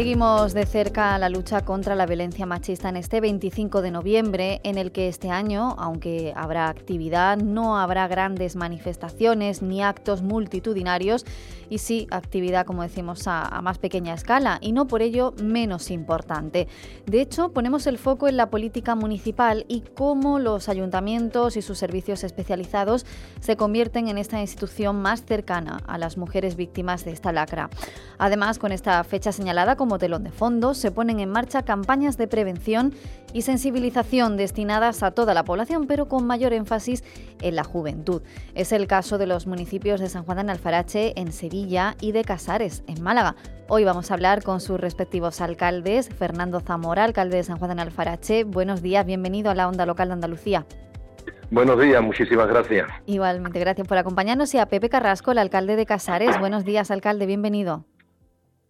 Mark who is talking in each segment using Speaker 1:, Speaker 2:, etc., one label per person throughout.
Speaker 1: Seguimos de cerca la lucha contra la violencia machista en este 25 de noviembre, en el que este año, aunque habrá actividad, no habrá grandes manifestaciones ni actos multitudinarios, y sí actividad, como decimos, a, más pequeña escala, y no por ello menos importante. De hecho, ponemos el foco en la política municipal y cómo los ayuntamientos y sus servicios especializados se convierten en esta institución más cercana a las mujeres víctimas de esta lacra. Además, con esta fecha señalada como telón de fondo, se ponen en marcha campañas de prevención y sensibilización destinadas a toda la población, pero con mayor énfasis en la juventud. Es el caso de los municipios de San Juan de Alfarache, en Sevilla, y de Casares, en Málaga. Hoy vamos a hablar con sus respectivos alcaldes. Fernando Zamora, alcalde de San Juan de Alfarache. Buenos días, bienvenido a la Onda Local de Andalucía.
Speaker 2: Buenos días, muchísimas gracias.
Speaker 1: Igualmente, gracias por acompañarnos. Y a Pepe Carrasco, el alcalde de Casares. Buenos días, alcalde, bienvenido.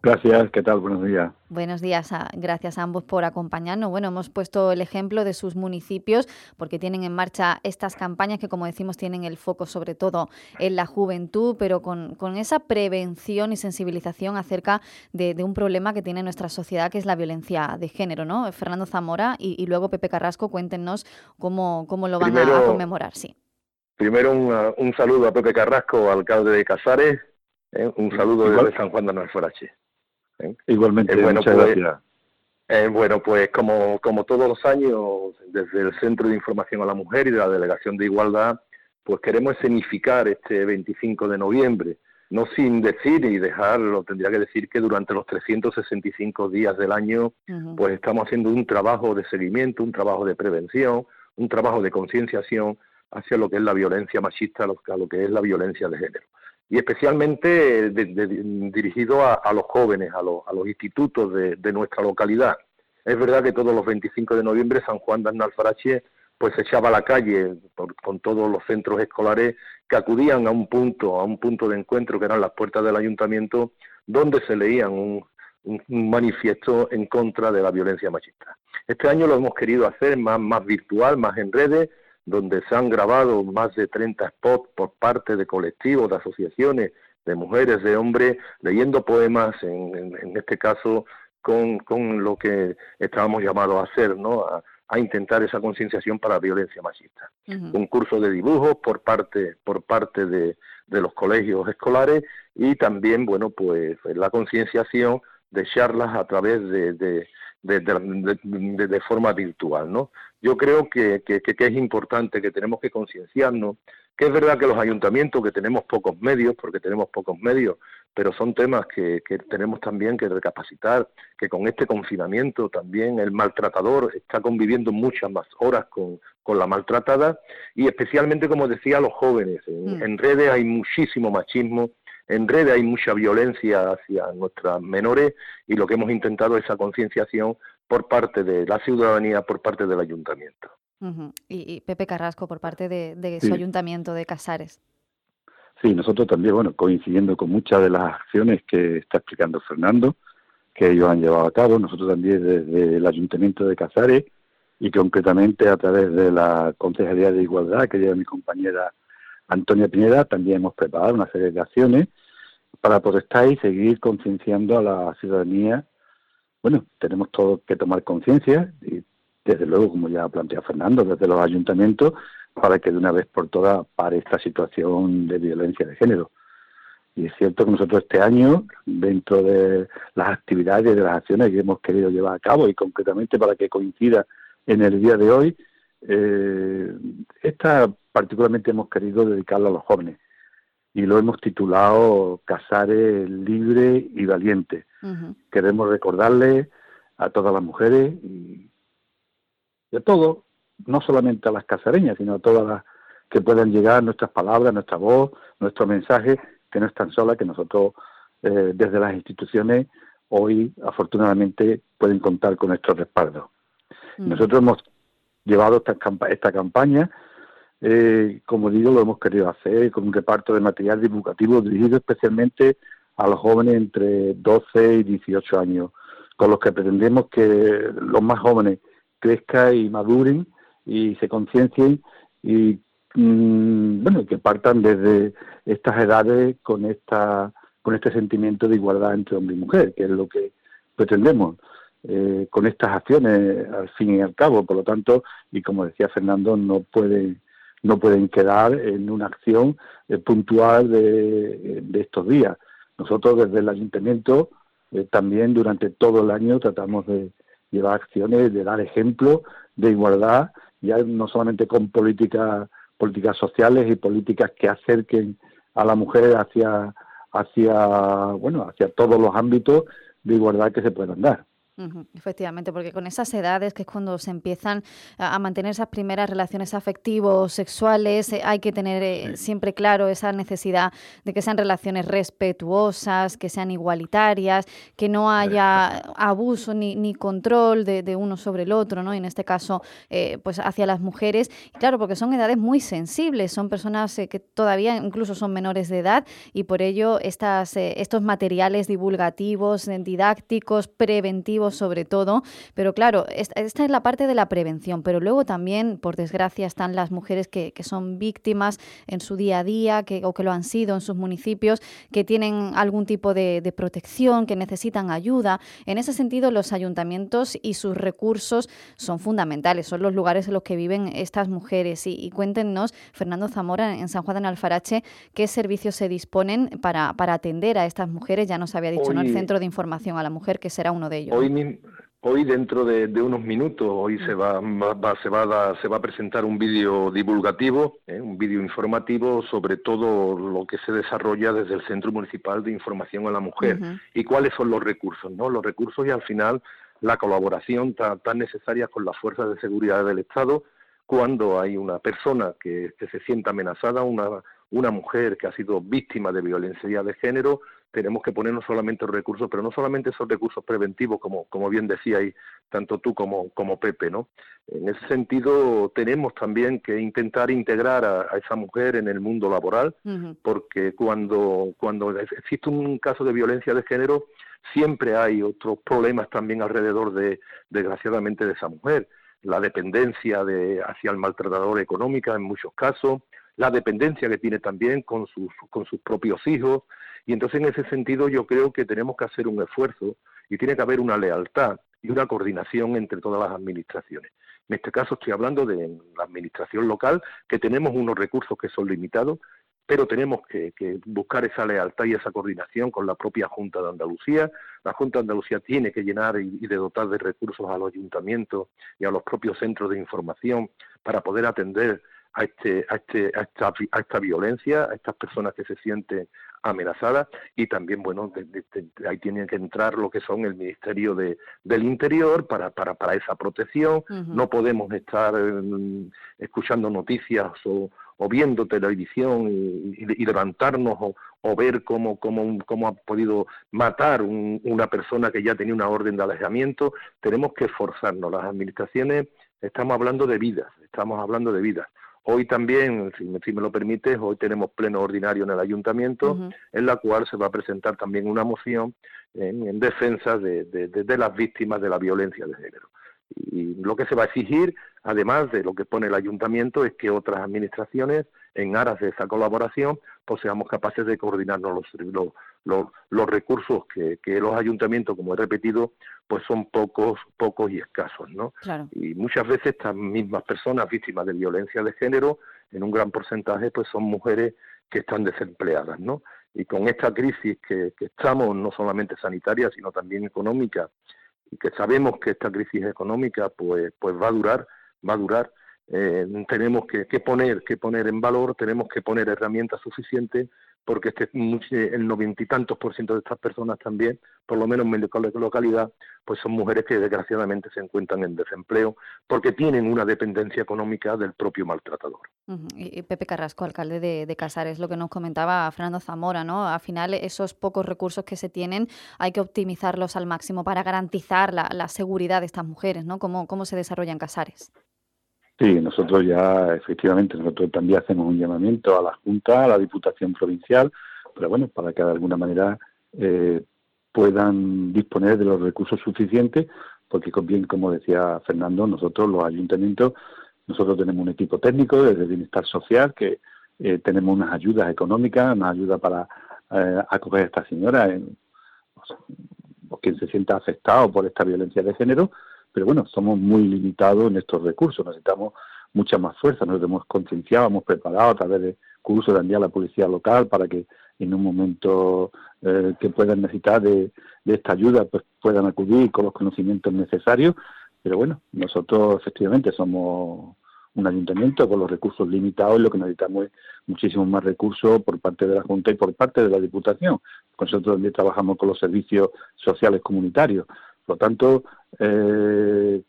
Speaker 3: Gracias, ¿qué tal? Buenos días.
Speaker 1: Buenos días, gracias a ambos por acompañarnos. Bueno, hemos puesto el ejemplo de sus municipios porque tienen en marcha estas campañas que, como decimos, tienen el foco sobre todo en la juventud, pero con, esa prevención y sensibilización acerca de, un problema que tiene nuestra sociedad, que es la violencia de género, ¿no? Fernando Zamora y, luego Pepe Carrasco, cuéntenos cómo, cómo lo van a, conmemorar, sí.
Speaker 2: Primero un, saludo a Pepe Carrasco, alcalde de Casares, ¿eh? un saludo desde San Juan de Alfarache.
Speaker 3: ¿Eh? Igualmente, eh, bueno, muchas pues, gracias.
Speaker 2: Eh, bueno, pues como, como todos los años, desde el Centro de Información a la Mujer y de la Delegación de Igualdad, pues queremos escenificar este 25 de noviembre, no sin decir y dejarlo, tendría que decir que durante los 365 días del año, pues estamos haciendo un trabajo de seguimiento, un trabajo de prevención, un trabajo de concienciación hacia lo que es la violencia machista, a lo que es la violencia de género y especialmente dirigido a, los jóvenes, a, los institutos de, nuestra localidad. Es verdad que todos los 25 de noviembre San Juan de Alfarache pues se echaba a la calle con todos los centros escolares que acudían a un punto, a un punto de encuentro que eran las puertas del ayuntamiento, donde se leían un, un manifiesto en contra de la violencia machista. Este año lo hemos querido hacer más, más virtual, más en redes, donde se han grabado más de 30 spots por parte de colectivos, de asociaciones, de mujeres, de hombres, leyendo poemas, en, este caso con, con, lo que estábamos llamados a hacer, ¿no? A, intentar esa concienciación para la violencia machista. Un curso de dibujos por parte, por parte de, de los colegios escolares y también, bueno, pues la concienciación de charlas a través de, de, de, de, forma virtual, ¿no? yo creo que, que, es importante, que tenemos que concienciarnos, que es verdad que los ayuntamientos, que tenemos pocos medios, porque tenemos pocos medios, pero son temas que, que tenemos también que recapacitar, que con este confinamiento también el maltratador está conviviendo muchas más horas con, con la maltratada y especialmente, como decía, los jóvenes. En, mm. en redes hay muchísimo machismo, en redes hay mucha violencia hacia nuestras menores y lo que hemos intentado es esa concienciación por parte de la ciudadanía, por parte del ayuntamiento.
Speaker 1: y, Pepe Carrasco, por parte de, su ayuntamiento de Casares.
Speaker 3: Sí, nosotros también, bueno, coincidiendo con muchas de las acciones que está explicando Fernando, que ellos han llevado a cabo, nosotros también desde el ayuntamiento de Casares y concretamente a través de la Consejería de Igualdad que lleva mi compañera Antonia Pineda, también hemos preparado una serie de acciones para protestar y seguir concienciando a la ciudadanía bueno, tenemos todo que tomar conciencia y desde luego, como ya plantea Fernando, desde los ayuntamientos, para que de una vez por todas pare esta situación de violencia de género. Y es cierto que nosotros este año, dentro de las actividades de las acciones que hemos querido llevar a cabo, y concretamente para que coincida en el día de hoy, eh, esta particularmente hemos querido dedicarla a los jóvenes y lo hemos titulado Casares libre y valiente. Queremos recordarle a todas las mujeres y, a todos, no solamente a las casareñas, sino a todas las que puedan llegar nuestras palabras, nuestra voz, nuestro mensaje, que no están solas, que nosotros eh, desde las instituciones hoy afortunadamente pueden contar con nuestro respaldo. Nosotros hemos llevado esta, esta campaña. Eh, como digo, lo hemos querido hacer con un reparto de material divulgativo dirigido especialmente a los jóvenes entre 12 y 18 años, con los que pretendemos que los más jóvenes crezcan y maduren y se conciencien y mm, bueno que partan desde estas edades con esta con este sentimiento de igualdad entre hombre y mujer, que es lo que pretendemos eh, con estas acciones al fin y al cabo. Por lo tanto, y como decía Fernando, no pueden no pueden quedar en una acción eh, puntual de, estos días. Nosotros desde el ayuntamiento eh, también durante todo el año tratamos de llevar acciones, de dar ejemplo de igualdad, ya no solamente con políticas políticas sociales y políticas que acerquen a la mujer hacia hacia bueno hacia todos los ámbitos de igualdad que se puedan dar
Speaker 1: efectivamente, porque con esas edades, que es cuando se empiezan a, mantener esas primeras relaciones afectivos, sexuales, eh, hay que tener eh, siempre claro esa necesidad de que sean relaciones respetuosas, que sean igualitarias, que no haya abuso ni, ni control de, uno sobre el otro, ¿no? Y en este caso, eh, pues hacia las mujeres. claro, porque son edades muy sensibles, son personas que todavía incluso son menores de edad y por ello estas, estos materiales divulgativos, didácticos, preventivos, sobre todo, pero claro, esta, es la parte de la prevención, pero luego también, por desgracia, están las mujeres que, son víctimas en su día a día que, o que lo han sido en sus municipios, que tienen algún tipo de, protección, que necesitan ayuda. En ese sentido, los ayuntamientos y sus recursos son fundamentales, son los lugares en los que viven estas mujeres. Y, cuéntenos, Fernando Zamora, en San Juan de Alfarache, qué servicios se disponen para, para atender a estas mujeres. Ya nos había dicho, ¿no? El Centro de Información a la Mujer, que será uno de ellos
Speaker 2: hoy dentro de, unos minutos, hoy se va, se va a, se va a presentar un vídeo divulgativo, ¿eh? un vídeo informativo sobre todo lo que se desarrolla desde el Centro Municipal de Información a la Mujer y cuáles son los recursos, ¿no? Los recursos y al final la colaboración tan, tan necesaria con las fuerzas de seguridad del Estado cuando hay una persona que, que se sienta amenazada, una, una mujer que ha sido víctima de violencia de género, tenemos que poner no solamente los recursos, pero no solamente esos recursos preventivos, como, como bien decíais, tanto tú como, como Pepe, ¿no? En ese sentido, tenemos también que intentar integrar a, esa mujer en el mundo laboral, porque cuando, cuando existe un caso de violencia de género, siempre hay otros problemas también alrededor de, desgraciadamente, de esa mujer. La dependencia de, hacia el maltratador económica en muchos casos, la dependencia que tiene también con sus, con sus propios hijos, y entonces en ese sentido yo creo que tenemos que hacer un esfuerzo y tiene que haber una lealtad y una coordinación entre todas las administraciones. En este caso estoy hablando de la administración local, que tenemos unos recursos que son limitados, pero tenemos que, buscar esa lealtad y esa coordinación con la propia Junta de Andalucía. La Junta de Andalucía tiene que llenar y, y de dotar de recursos a los ayuntamientos y a los propios centros de información para poder atender a, este, a, este, a, esta, a esta violencia, a estas personas que se sienten amenazadas y también, bueno, ahí tiene que entrar lo que son el Ministerio de, del Interior para, para, para esa protección. No podemos estar mm, escuchando noticias o, o viendo televisión y, levantarnos o, o, ver cómo, cómo, cómo ha podido matar una persona que ya tenía una orden de alejamiento. Tenemos que esforzarnos. Las administraciones, estamos hablando de vidas, estamos hablando de vidas. Hoy también, si me, lo permites, hoy tenemos pleno ordinario en el ayuntamiento, en la cual se va a presentar también una moción en, defensa de, de, las víctimas de la violencia de género. Y lo que se va a exigir, además de lo que pone el ayuntamiento, es que otras administraciones, en aras de esa colaboración, pues seamos capaces de coordinarnos los, los, los, recursos que, que, los ayuntamientos, como he repetido, pues son pocos, pocos y escasos, ¿no? Y muchas veces estas mismas personas víctimas de violencia de género, en un gran porcentaje, pues son mujeres que están desempleadas, ¿no? Y con esta crisis que, que estamos, no solamente sanitaria, sino también económica, y que sabemos que esta crisis económica, pues, pues va a durar, va a durar, eh, tenemos que, que, poner, que poner en valor, tenemos que poner herramientas suficientes porque este, el noventa y tantos por ciento de estas personas también, por lo menos en mi localidad, pues son mujeres que desgraciadamente se encuentran en desempleo porque tienen una dependencia económica del propio maltratador.
Speaker 1: y Pepe Carrasco, alcalde de, Casares, lo que nos comentaba Fernando Zamora, ¿no? Al final esos pocos recursos que se tienen hay que optimizarlos al máximo para garantizar la, la seguridad de estas mujeres, ¿no? ¿Cómo, cómo se desarrollan Casares?
Speaker 3: Sí, nosotros ya efectivamente, nosotros también hacemos un llamamiento a la Junta, a la Diputación Provincial, pero bueno, para que de alguna manera eh, puedan disponer de los recursos suficientes, porque bien como decía Fernando, nosotros los ayuntamientos, nosotros tenemos un equipo técnico desde Bienestar Social que eh, tenemos unas ayudas económicas, una ayuda para eh, acoger a esta señora en quien se sienta afectado por esta violencia de género, pero bueno, somos muy limitados en estos recursos, necesitamos mucha más fuerza, nos hemos concienciado, hemos preparado a través de cursos de a la policía local para que en un momento eh, que puedan necesitar de, esta ayuda pues puedan acudir con los conocimientos necesarios, pero bueno, nosotros efectivamente somos un ayuntamiento con los recursos limitados y lo que necesitamos es muchísimos más recursos por parte de la Junta y por parte de la Diputación. Nosotros también trabajamos con los servicios sociales comunitarios. Por lo tanto, eh,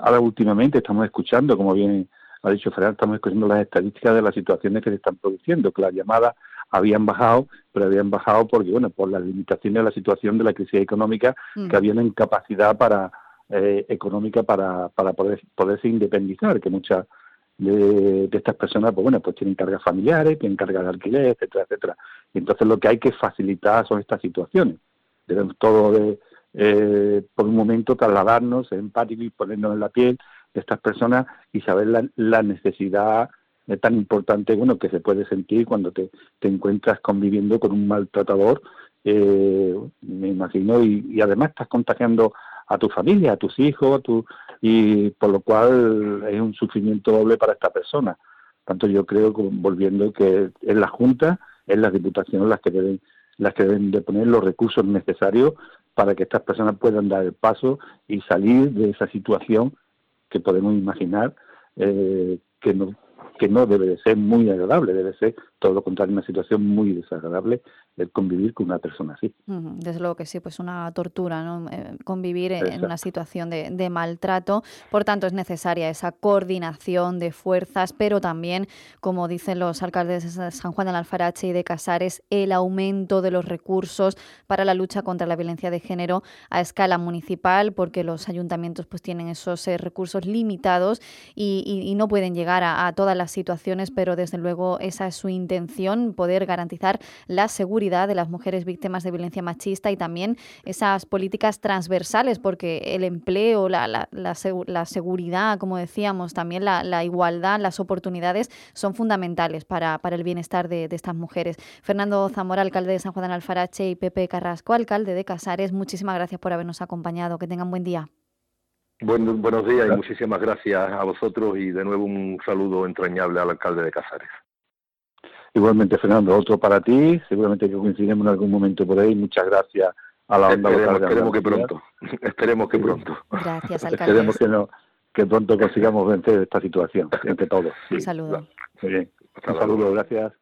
Speaker 3: ahora últimamente estamos escuchando, como bien ha dicho Ferran, estamos escuchando las estadísticas de las situaciones que se están produciendo, que las llamadas habían bajado, pero habían bajado porque, bueno, por las limitaciones de la situación de la crisis económica, mm. que había una incapacidad para eh, económica para, para poder poderse independizar, que muchas de, estas personas, pues bueno, pues tienen cargas familiares, tienen cargas de alquiler, etcétera, etcétera. Y entonces lo que hay que facilitar son estas situaciones. Debemos todo de, eh, por un momento trasladarnos empáticos y ponernos en la piel de estas personas y saber la, la necesidad tan importante bueno que se puede sentir cuando te, te encuentras conviviendo con un maltratador eh, me imagino y, además estás contagiando a tu familia a tus hijos a tu, y por lo cual es un sufrimiento doble para esta persona. Tanto yo creo volviendo que es la junta es las diputaciones las que deben las que deben de poner los recursos necesarios para que estas personas puedan dar el paso y salir de esa situación que podemos imaginar eh, que no que no debe de ser muy agradable, debe ser todo lo contrario, una situación muy desagradable el convivir con una persona así.
Speaker 1: Desde luego que sí, pues una tortura, ¿no? Eh, convivir en, una situación de, maltrato. Por tanto, es necesaria esa coordinación de fuerzas, pero también, como dicen los alcaldes de San Juan del Alfarache y de Casares, el aumento de los recursos para la lucha contra la violencia de género a escala municipal, porque los ayuntamientos pues tienen esos eh, recursos limitados y, no pueden llegar a, a todas las situaciones, pero desde luego esa es su intención, poder garantizar la seguridad de las mujeres víctimas de violencia machista y también esas políticas transversales, porque el empleo, la, la, la, seguridad, como decíamos, también la, igualdad, las oportunidades son fundamentales para, para el bienestar de, estas mujeres. Fernando Zamora, alcalde de San Juan de Alfarache, y Pepe Carrasco, alcalde de Casares, muchísimas gracias por habernos acompañado. Que tengan buen día.
Speaker 2: buenos días y muchísimas gracias a vosotros y de nuevo un saludo entrañable al alcalde de Casares.
Speaker 3: Igualmente, Fernando, otro para ti. Seguramente que coincidiremos en algún momento por ahí. Muchas gracias a la onda
Speaker 2: esperemos, Esperemos que pronto. esperemos que pronto.
Speaker 1: Gracias, alcalde.
Speaker 3: Esperemos que, no, que pronto consigamos vencer esta situación entre todos.
Speaker 1: Un saludo.
Speaker 3: Muy bien. Un saludo, gracias.